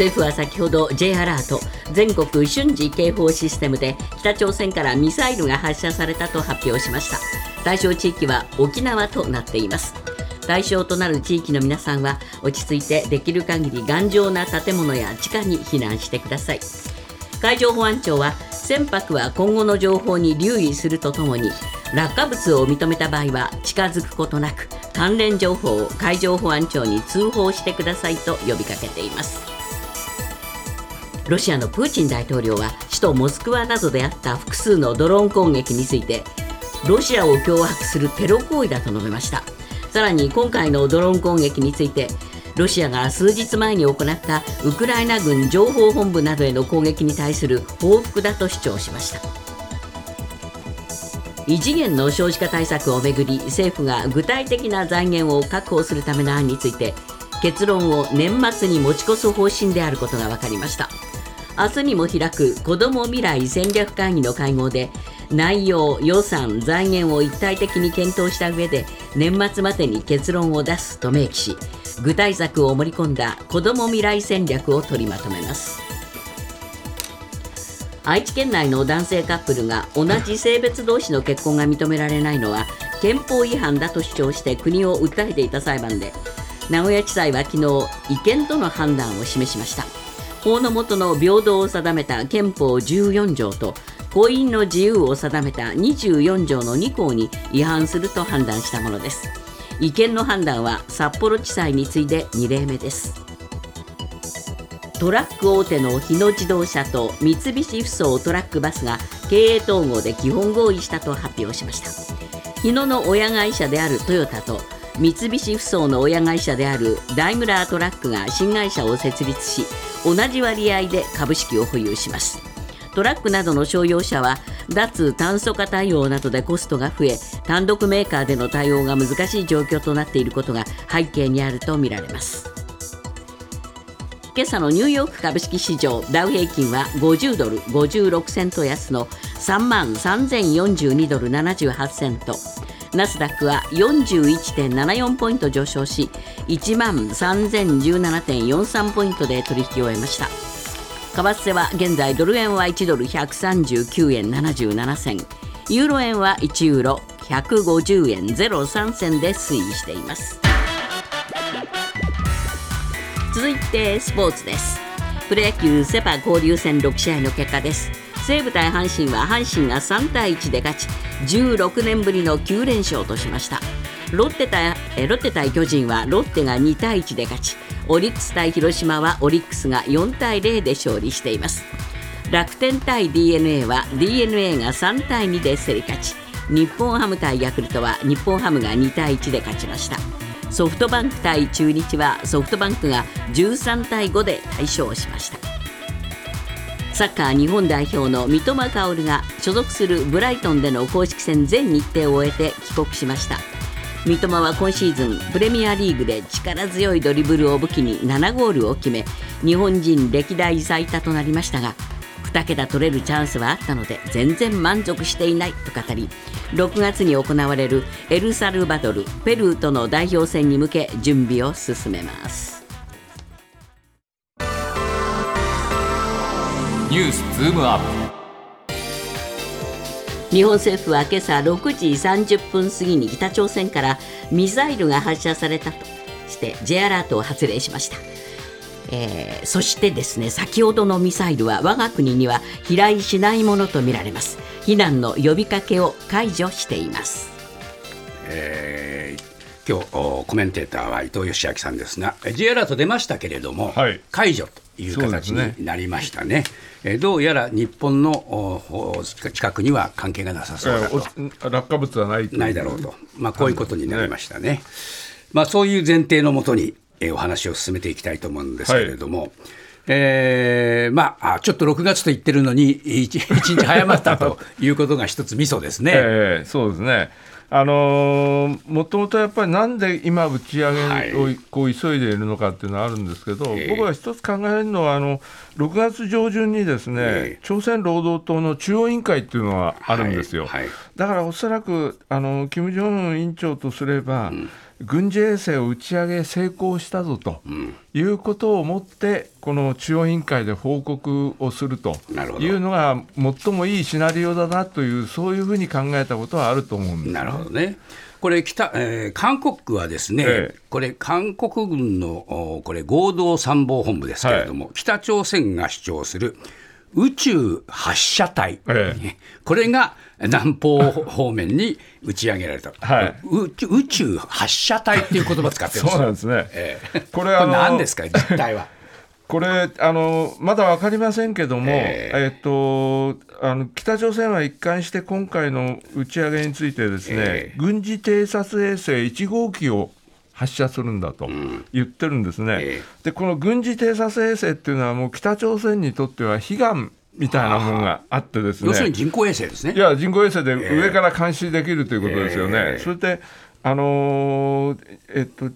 政府は先ほど J アラート全国瞬時警報システムで北朝鮮からミサイルが発射されたと発表しました。対象地域は沖縄となっています。対象となる地域の皆さんは落ち着いてできる限り頑丈な建物や地下に避難してください。海上保安庁は船舶は今後の情報に留意するとともに落下物を認めた場合は近づくことなく関連情報を海上保安庁に通報してくださいと呼びかけています。ロシアのプーチン大統領は首都モスクワなどであった複数のドローン攻撃についてロシアを脅迫するテロ行為だと述べました。さらに今回のドローン攻撃についてロシアが数日前に行ったウクライナ軍情報本部などへの攻撃に対する報復だと主張しました。異次元の少子化対策をめぐり政府が具体的な財源を確保するための案について結論を年末に持ち越す方針であることが分かりました。明日にも開く子ども未来戦略会議の会合で内容、予算、財源を一体的に検討した上で年末までに結論を出すと明記し具体策を盛り込んだ子ども未来戦略を取りまとめます。愛知県内の男性カップルが同じ性別同士の結婚が認められないのは憲法違反だと主張して国を訴えていた裁判で名古屋地裁は昨日違憲との判断を示しました。法の下の平等を定めた憲法14条と婚姻の自由を定めた24条の2項に違反すると判断したものです。違憲の判断は札幌地裁に次いで2例目です。トラック大手の日野自動車と三菱ふそうトラックバスが経営統合で基本合意したと発表しました。日野の親会社であるトヨタと三菱ふそうの親会社であるダイムラートラックが新会社を設立し同じ割合で株式を保有します。トラックなどの商用車は脱炭素化対応などでコストが増え単独メーカーでの対応が難しい状況となっていることが背景にあるとみられます。今朝のニューヨーク株式市場ダウ平均は50ドル56セント安の3万3042ドル78セント。ナスダックは41.74ポイント上昇し1万3017.43ポイントで取引を終えました。為替は現在ドル円は1ドル139円77銭。ユーロ円は1ユーロ150円03銭で推移しています。続いてスポーツです。プロ野球セ・パ交流戦6試合の結果です。西武対阪神は阪神が3対1で勝ち16年ぶりの9連勝としました。ロッテ対ロッテ対巨人はロッテが2対1で勝ちオリックス対広島はオリックスが4対0で勝利しています。楽天対 d n a は d n a が3対2で競り勝ち日本ハム対ヤクルトは日本ハムが2対1で勝ちました。ソフトバンク対中日はソフトバンクが13対5で大勝しました。サッカー日本代表の三笘薫が所属するブライトンでの公式戦全日程を終えて帰国しました。三笘は今シーズンプレミアリーグで力強いドリブルを武器に7ゴールを決め日本人歴代最多となりましたが2桁取れるチャンスはあったので全然満足していないと語り6月に行われるエルサルバドルペルーとの代表戦に向け準備を進めます。ニュースズームアップ。日本政府は今朝6時30分過ぎに北朝鮮からミサイルが発射されたとして J アラートを発令しました。えー、そしてですね先ほどのミサイルは我が国には飛来しないものとみられます。避難の呼びかけを解除しています、えー、今日コメンテーターは伊藤義明さんですが J アラート出ましたけれども、はい、解除という形になりましたね。えどうやら日本の近くには関係がなさそうだと、落下物はないないだろうと、まあ、こういうことになりましたね。まあ、そういう前提のもとに、えお話を進めていきたいと思うんですけれども。はいえー、まあ、ちょっと6月と言ってるのに1、1日早まったということが一つ、ミソですね、えー、そうですね。あのー、もともとやっぱりなんで今、打ち上げをこう急いでいるのかっていうのはあるんですけど、はい、僕は一つ考えるのはあの、6月上旬にですね、えー、朝鮮労働党の中央委員会っていうのがあるんですよ、はい。はい、だからおそらくあの金正恩委員長とすれば、うん軍事衛星を打ち上げ成功したぞということをもって、この中央委員会で報告をするというのが、最もいいシナリオだなという、そういうふうに考えたことはあると思うんです、ね、なるほどね。これ北、えー、韓国はですね、ええ、これ、韓国軍のこれ合同参謀本部ですけれども、はい、北朝鮮が主張する宇宙発射体、え、これが南方方面に打ち上げられた、はい、宇宙発射体っていう言葉を使ってるんです。そうなんですね、えこれは何ですか、実態は。これあのまだ分かりませんけども、えー、えっと、あの北朝鮮は一貫して今回の打ち上げについてですね、えー、軍事偵察衛星1号機を発射するんだと言ってるんですね、うんえ。ー、でこの軍事偵察衛星っていうのはもう北朝鮮にとっては悲願みたいなものがあってですね。要するに人工衛星ですね。いや人工衛星。で上から監視できるということですよね、えー、それであのー、えっと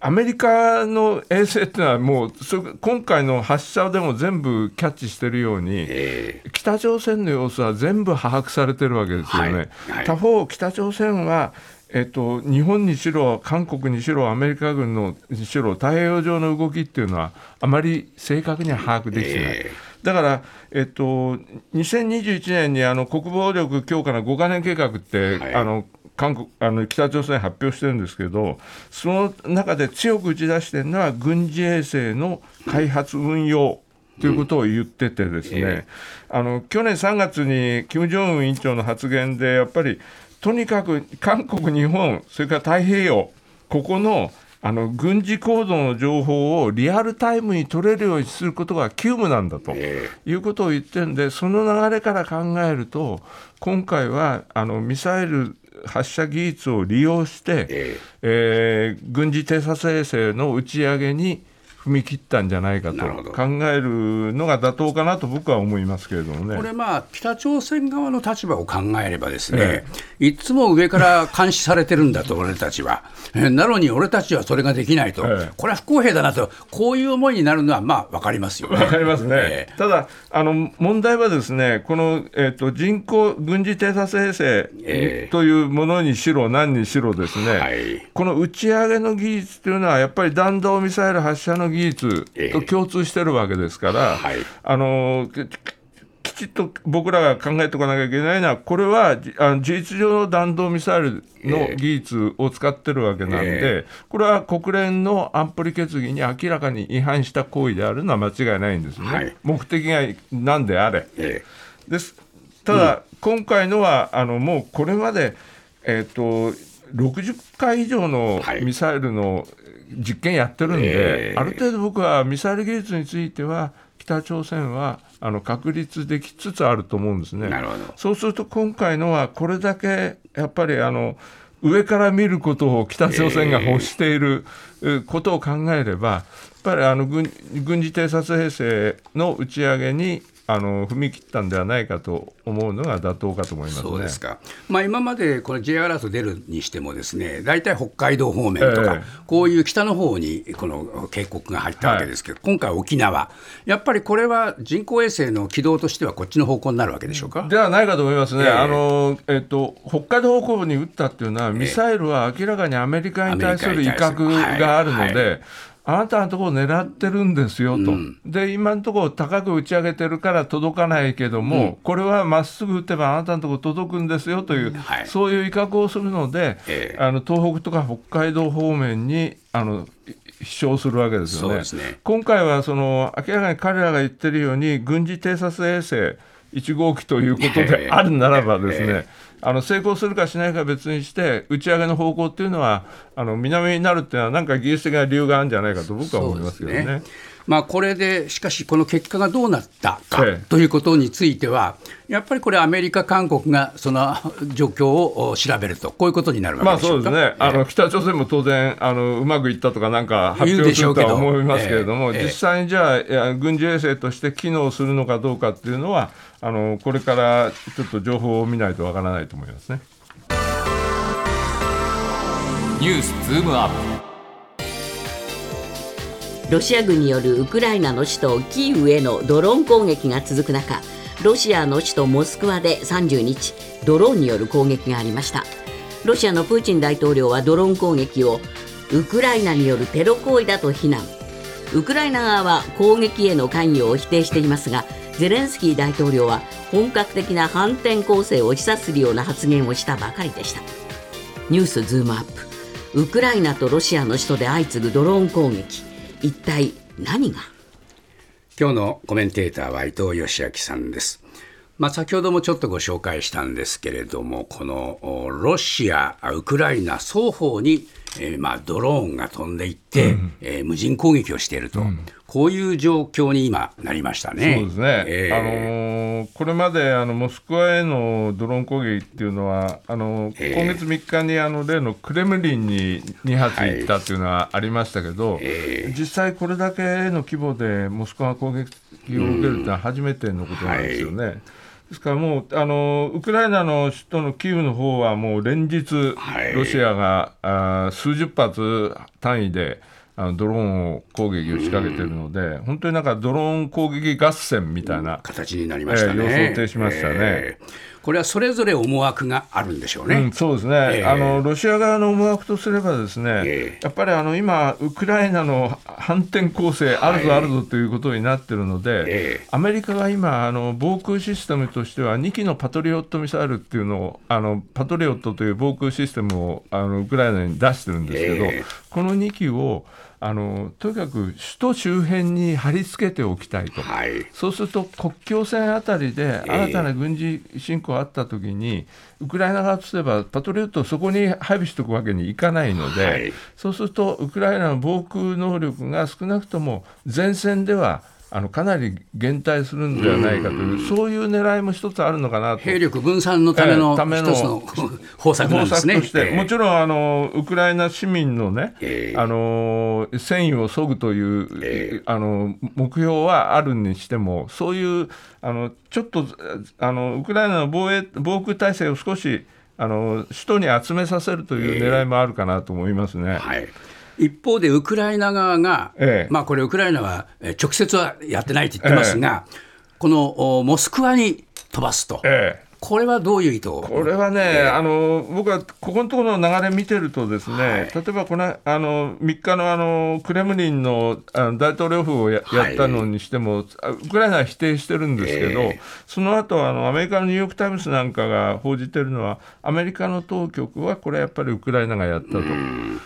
アメリカの衛星っていうのはもう今回の発射でも全部キャッチしてるように、えー、北朝鮮の様子は全部把握されてるわけですよね。はい。はい、他方北朝鮮はえっと、日本にしろ、韓国にしろ、アメリカ軍のにしろ、太平洋上の動きっていうのは、あまり正確には把握できてない。えー、だから、えっと、2021年にあの国防力強化の5か年計画って、はい、あの韓国あの北朝鮮発表してるんですけど、その中で強く打ち出してるのは、軍事衛星の開発、運用。ということを言っててですね、うんえー、あの去年3月に金正恩委員長の発言でやっぱりとにかく韓国、日本それから太平洋ここのあの軍事行動の情報をリアルタイムに取れるようにすることが急務なんだということを言ってるんでその流れから考えると今回はあのミサイル発射技術を利用して、え。えー、軍事偵察衛星の打ち上げに踏み切ったんじゃないかと考えるのが妥当かなと僕は思いますけれどもね。これ、まあ、北朝鮮側の立場を考えれば、ですね、えいつも上から監視されてるんだと、俺たちは。なのに俺たちはそれができないと、えこれは不公平だなと、こういう思いになるのは、まあ、分かりますよね。分かりますね。えただあの、問題はですね、この、えーと、人工軍事偵察衛星というものにしろ、何にしろですね、はい、この打ち上げの技術というのは、やっぱり弾道ミサイル発射の技術と共通してるわけですから、はい、あのきちっと僕らが考えておかなきゃいけないのは、これはあの事実上の弾道ミサイルの技術を使ってるわけなんで、えー、これは国連の安保理決議に明らかに違反した行為であるのは間違いないんですね、はい、目的が何であれ。えー、です。ただ、うん、今回のはあのもうこれまで、えーと、60回以上のミサイルの実験やってるんで、えー、ある程度僕はミサイル技術については北朝鮮はあの確立できつつあると思うんですね。そうすると今回のはこれだけやっぱりあの上から見ることを北朝鮮が欲していることを考えれば、やっぱりあの軍軍事偵察衛星の打ち上げにあの踏み切ったんではないかと思うのが妥当かと思います、ね、そうですか、まあ、今までこの J アラート出るにしても、ですね大体北海道方面とか、えー、こういう北の方にこの警告が入ったわけですけど、はい、今回、沖縄、やっぱりこれは人工衛星の軌道としては、こっちの方向になるわけでしょうか？ではないかと思いますね、えー、あのえっと、北海道方向に撃ったっていうのは、ミサイルは明らかにアメリカに対する威嚇があるので。あなたのところを狙ってるんですよと、うん、で今のところ高く打ち上げてるから届かないけども、うん、これはまっすぐ打てばあなたのところ届くんですよという、はい、そういう威嚇をするので、えー、あの東北とか北海道方面にあの飛翔するわけですよね。ね。今回はその明らかに彼らが言ってるように軍事偵察衛星1号機ということであるならばですね、あの成功するかしないか別にして、打ち上げの方向っていうのは、あの南になるっていうのは、なんか技術的な理由があるんじゃないかと僕は思いますけどね。まあ、これでしかし、この結果がどうなったかということについては、やっぱりこれ、アメリカ、韓国がその状況を調べると、こういうことになるわけでしょうか、まあ、そうですね、あの北朝鮮も当然あの、うまくいったとか、なんか発表するとは思いますけれども、実際にじゃあ、軍事衛星として機能するのかどうかっていうのは、あのこれからちょっと情報を見ないとわからないと思いますね。ニュースズームアップ。ロシア軍によるウクライナの首都キーウへのドローン攻撃が続く中ロシアの首都モスクワで30日ドローンによる攻撃がありました。ロシアのプーチン大統領はドローン攻撃をウクライナによるテロ行為だと非難。ウクライナ側は攻撃への関与を否定していますがゼレンスキー大統領は本格的な反転攻勢を示唆するような発言をしたばかりでした。ニュースズームアップ。ウクライナとロシアの首都で相次ぐドローン攻撃。一体何が？今日のコメンテーターは伊藤義明さんです。まあ、先ほどもちょっとご紹介したんですけれども、このロシア、ウクライナ双方に、えー、まあドローンが飛んでいって、うん、えー、無人攻撃をしていると、うん、こういう状況に今、なりましたね。そうですね、えー、あのー、これまであのモスクワへのドローン攻撃っていうのは、あのー、今月3日にあの例のクレムリンに2発行ったっていうのはありましたけど、はいえ。ー、実際、これだけの規模でモスクワが攻撃を受けるっていうのは初めてのことなんですよね。うんはい。ですからもうあのウクライナの首都のキーウの方はもう連日、ロシアが、あ数十発単位であのドローンを攻撃を仕掛けているので、本当になんかドローン攻撃合戦みたいな形になりましたね。えー、予想定しましたね。えー。これはそれぞれ思惑があるんでしょうね、うん、そうですね、えー、あのロシア側の思惑とすれば、ですね、えー、やっぱりあの今、ウクライナの反転攻勢、あるぞあるぞということになっているので、えー、アメリカが今あの、防空システムとしては、2機のパトリオットミサイルっていうのを、あのパトリオットという防空システムをあのウクライナに出してるんですけど、この2機を、あのとにかく首都周辺に貼り付けておきたいと、はい、そうすると国境線あたりで新たな軍事侵攻があったときに、ウクライナ側とすればパトリオットをそこに配備しておくわけにいかないので、はい、そうするとウクライナの防空能力が少なくとも前線ではあのかなり減退するんではないかという、うそういう狙いも一つあるのかなと。兵力分散のための,、え一つの 方策なんですね。として、もちろんあのウクライナ市民のね、えー、あの戦意をそぐという、えー、あの目標はあるにしても、そういうあのちょっとあのウクライナの防衛防空体制を少しあの首都に集めさせるという狙いもあるかなと思いますね。はい一方でウクライナ側が、ええ、まあ、これ、ウクライナは直接はやってないと言ってますが、え、このモスクワに飛ばすと、これはどういう意図？これはね、えー、あの僕はここのところの流れ見てると、ですね、はい、例えばこのあの3日のあのクレムリンのあの大統領府をやはい、やったのにしても、ウクライナは否定してるんですけど、えー、その後あのアメリカのニューヨーク・タイムズなんかが報じてるのは、アメリカの当局はこれやっぱりウクライナがやったと、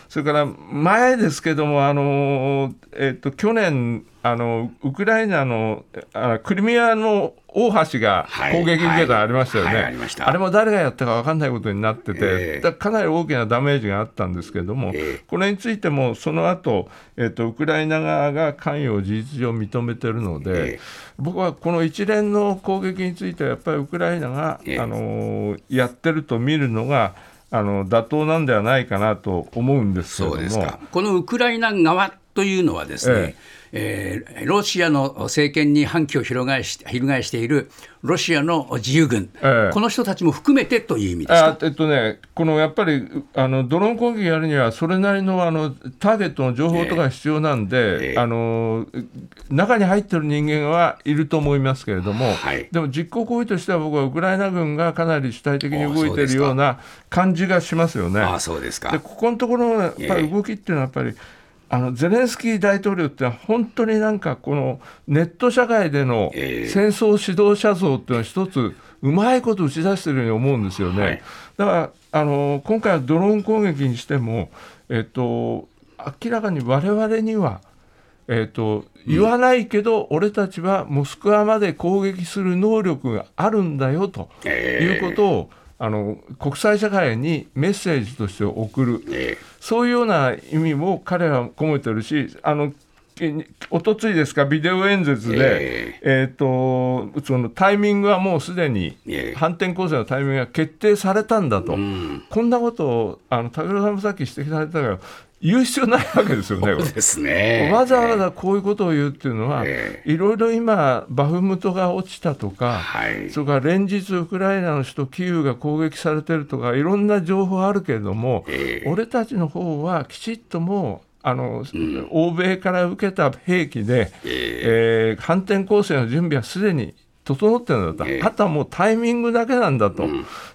それから前ですけども、あのえーと去年、あのウクライナのあクリミアの大橋が攻撃受けたありましたよね、あれも誰がやったか分かんないことになってて、えー、かなり大きなダメージがあったんですけれども、えー、これについてもその後、えーと、ウクライナ側が関与を事実上認めてるので、えー、僕はこの一連の攻撃については、やっぱりウクライナが、あのやってると見るのが、あの妥当なんではないかなと思うんですけれども。このウクライナ側というのはですね、えー、ロシアの政権に反旗を翻し翻しているロシアの自由軍、えこの人たちも含めてという意味ですか？えっとね、このやっぱりあのドローン攻撃やるには、それなりのあのターゲットの情報とか必要なんで、えー、あの中に入ってる人間はいると思いますけれども、はい、でも実行行為としては、僕はウクライナ軍がかなり主体的に動いているような感じがしますよね。あそうですか。でここのところのやっぱり動きっていうのは、やっぱり、あのゼレンスキー大統領って本当になんかこのネット社会での戦争指導者像っていうのは一つうまいこと打ち出してるように思うんですよね。はい、だからあの今回はドローン攻撃にしても、えっと、明らかに我々には、えっと、言わないけど、俺たちはモスクワまで攻撃する能力があるんだよということを、あの国際社会にメッセージとして送る、えそういうような意味も彼は込めてるし、あのおとついですか、ビデオ演説で、えー、とそのタイミングはもうすでに、反転攻勢のタイミングが決定されたんだと、こんなことを、あの武田さんもさっき指摘されたけど、言う必要ないわけですよね。ですね。わざわざこういうことを言うっていうのは、いろいろ今、バフムトが落ちたとか、はい、それから連日、ウクライナの首都キーウが攻撃されてるとか、いろんな情報あるけれども、俺たちの方はきちっともう、あの、うん、欧米から受けた兵器で、えー、えー、反転攻勢の準備はすでに整ってるんだと、えー、あとはもうタイミングだけなんだと、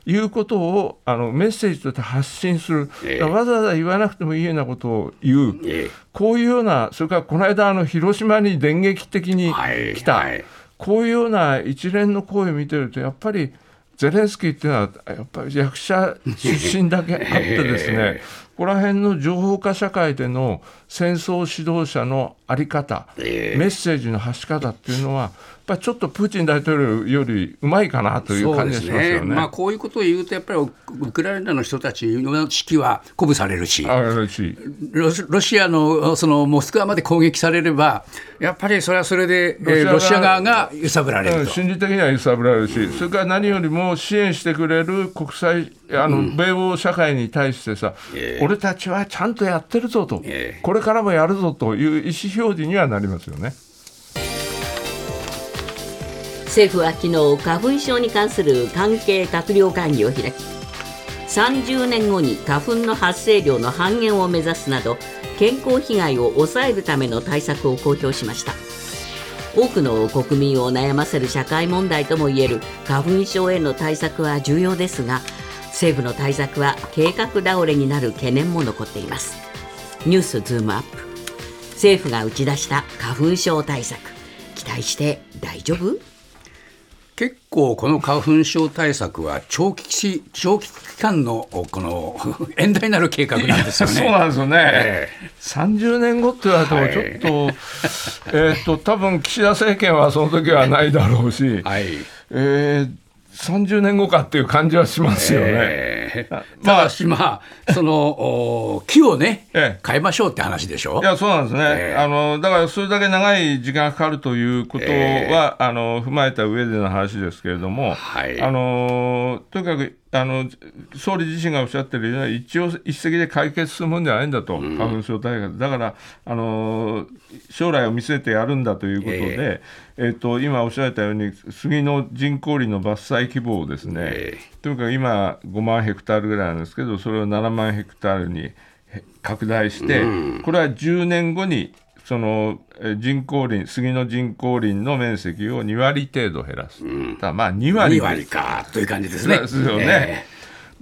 いうことをあのメッセージとして発信する、えー、わざわざ言わなくてもいいようなことを言う、えー、こういうような、それからこの間、あの広島に電撃的に来た、はい。はい、こういうような一連の行為を見てると、やっぱりゼレンスキーっていうのは、やっぱり役者出身だけあってですね、ここら辺の情報化社会での戦争指導者の在り方、メッセージの発し方っていうのは、ぱりちょっとプーチン大統領よりうまいかなという感じがしますよね、ね、まあ、こういうことを言うと、やっぱりウクライナの人たちの士気は鼓舞されるし、ロシアのそのモスクワまで攻撃されれば、やっぱりそれはそれでロシア,、ロシア側が揺さぶられる心理的には揺さぶられるし、それから何よりも支援してくれる国際、あの、米欧社会に対してさ、えー、俺たちはちゃんとやってるぞと、えー、これからもやるぞという意思表示にはなりますよね。政府は昨日花粉症に関する関係閣僚会議を開き30年後に花粉の発生量の半減を目指すなど健康被害を抑えるための対策を公表しました。多くの国民を悩ませる社会問題ともいえる花粉症への対策は重要ですが政府の対策は計画倒れになる懸念も残っています。ニュースズームアップ。政府が打ち出した花粉症対策期待して大丈夫？結構この花粉症対策は長期長期期間のこの 遠大なる計画なんですよね。そうなんですよね。えー、30年後って言われてもちょっと、はい、えっと多分岸田政権はその時はないだろうし、はい、えー、30年後かっていう感じはしますよね。えー、まあ、まあ、その木をね、え変えましょうって話でしょ？いや、そうなんですね。えー、あのだからそれだけ長い時間がかかるということは、えー、あの踏まえた上での話ですけれども、はい、あのとにかくあの総理自身がおっしゃってるように一応一石で解決するもんじゃないんだと、うん、花粉症対策。だからあの将来を見据えてやるんだということで、えー、えーと今おっしゃられたように杉の人工林の伐採規模をですね、えー、とにかく今5万ヘクタールぐらいなんですけどそれを7万ヘクタールに拡大して、うん、これは10年後にその人工林、杉の人工林の面積を2割程度減らす、うん、まあ2割 ,2 割かという感じですね。ですよね。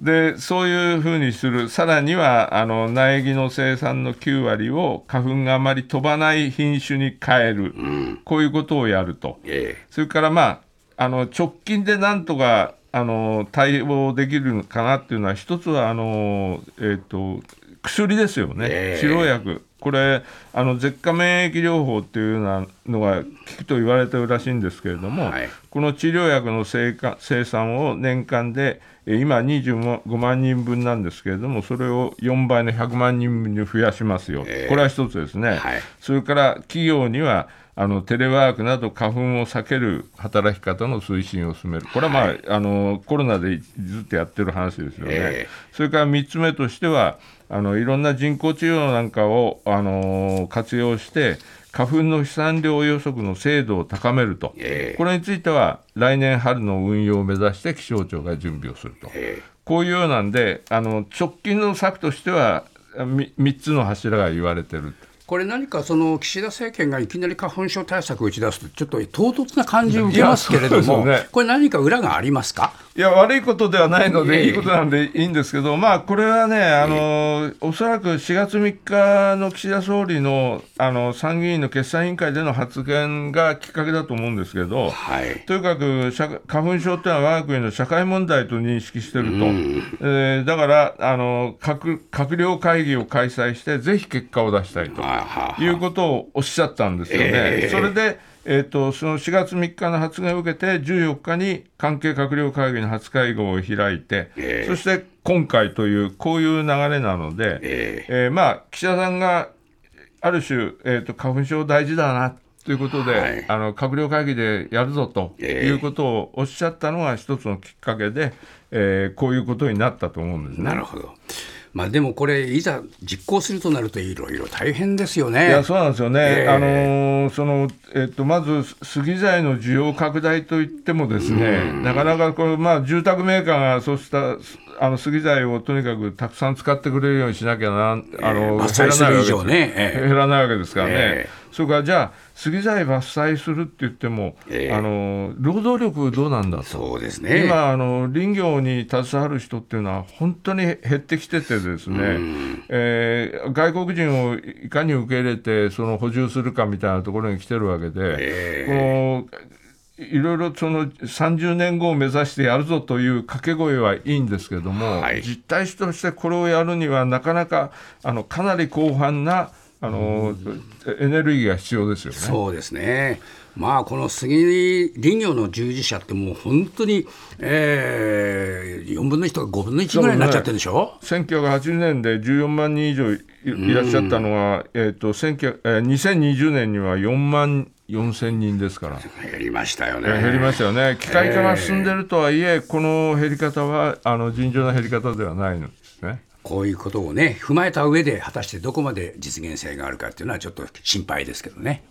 えー、でそういうふうにする、さらにはあの苗木の生産の9割を花粉があまり飛ばない品種に変える、うん、こういうことをやると、えー、それから、まあ、あの直近でなんとかあの対応できるかなっていうのは、一つはあの、えーと、薬ですよね、えー、治療薬。これあの舌下免疫療法っていうようなのが効くと言われてるらしいんですけれども、はい、この治療薬の生生産を年間で今25万人分なんですけれどもそれを4倍の100万人分に増やしますよ、えー、これは一つですね、はい、それから企業にはあのテレワークなど花粉を避ける働き方の推進を進める、これは、まあ、はい、あのコロナでずっとやってる話ですよね。えー、それから3つ目としてはあのいろんな人工治療なんかを、あの活用して花粉の飛散量予測の精度を高めると、えー、これについては来年春の運用を目指して気象庁が準備をすると、えー、こういうようなんであの直近の策としては 3, 3つの柱が言われてる。これ何かその岸田政権がいきなり花粉症対策を打ち出すと、ちょっと唐突な感じを受けますけれども、ね、これ、何か裏がありますか？いや、悪いことではないので、いいことなんでいいんですけど、まあ、これはね、あのおそらく4月3日の岸田総理のあの参議院の決算委員会での発言がきっかけだと思うんですけど、はい、とにかく花粉症っていうのは、我が国の社会問題と認識してると、うん、えー、だからあの閣閣僚会議を開催して、ぜひ結果を出したいということをおっしゃったんですよね。えー、それでえーと、その4月3日の発言を受けて、14日に関係閣僚会議の初会合を開いて、えー、そして今回という、こういう流れなので、えー、えー、まあ、岸田さんがある種、えーと、花粉症大事だなということで、はい、あの閣僚会議でやるぞということをおっしゃったのが一つのきっかけで、えー、こういうことになったと思うんですね。なるほどまあ、でもこれ、いざ実行するとなると、いろいろ大変ですよね。いやそうなんですよね、えー、あのそのえっと、まず杉材の需要拡大といっても、ですね、なかなかこれ、まあ、住宅メーカーがそうしたあの杉材をとにかくたくさん使ってくれるようにしなきゃな、あの、減らないわけです、ね減らないわけですからね。えー、それからじゃあ杉材伐採するって言っても、えー、あの労働力どうなんだと。そうですね。今あの林業に携わる人っていうのは本当に減ってきててですね、えー、外国人をいかに受け入れてその補充するかみたいなところに来てるわけで、えー、このいろいろその30年後を目指してやるぞという掛け声はいいんですけれども、はい、実態としてこれをやるにはなかなかあのかなり広範なあのエネルギーが必要ですよね。そうですね。まあ、この杉林業の従事者ってもう本当に、えー、4分の1とか5分の1ぐらいになっちゃってるでしょ、ね、1980年で14万人以上いらっしゃったのは、えーとえー、2020年には4万4000人ですから。減りましたよね。減りましたよね。機械化が進んでるとはいえ、この減り方はあの尋常な減り方ではないのですね。こういうことをね踏まえた上で果たしてどこまで実現性があるかっていうのはちょっと心配ですけどね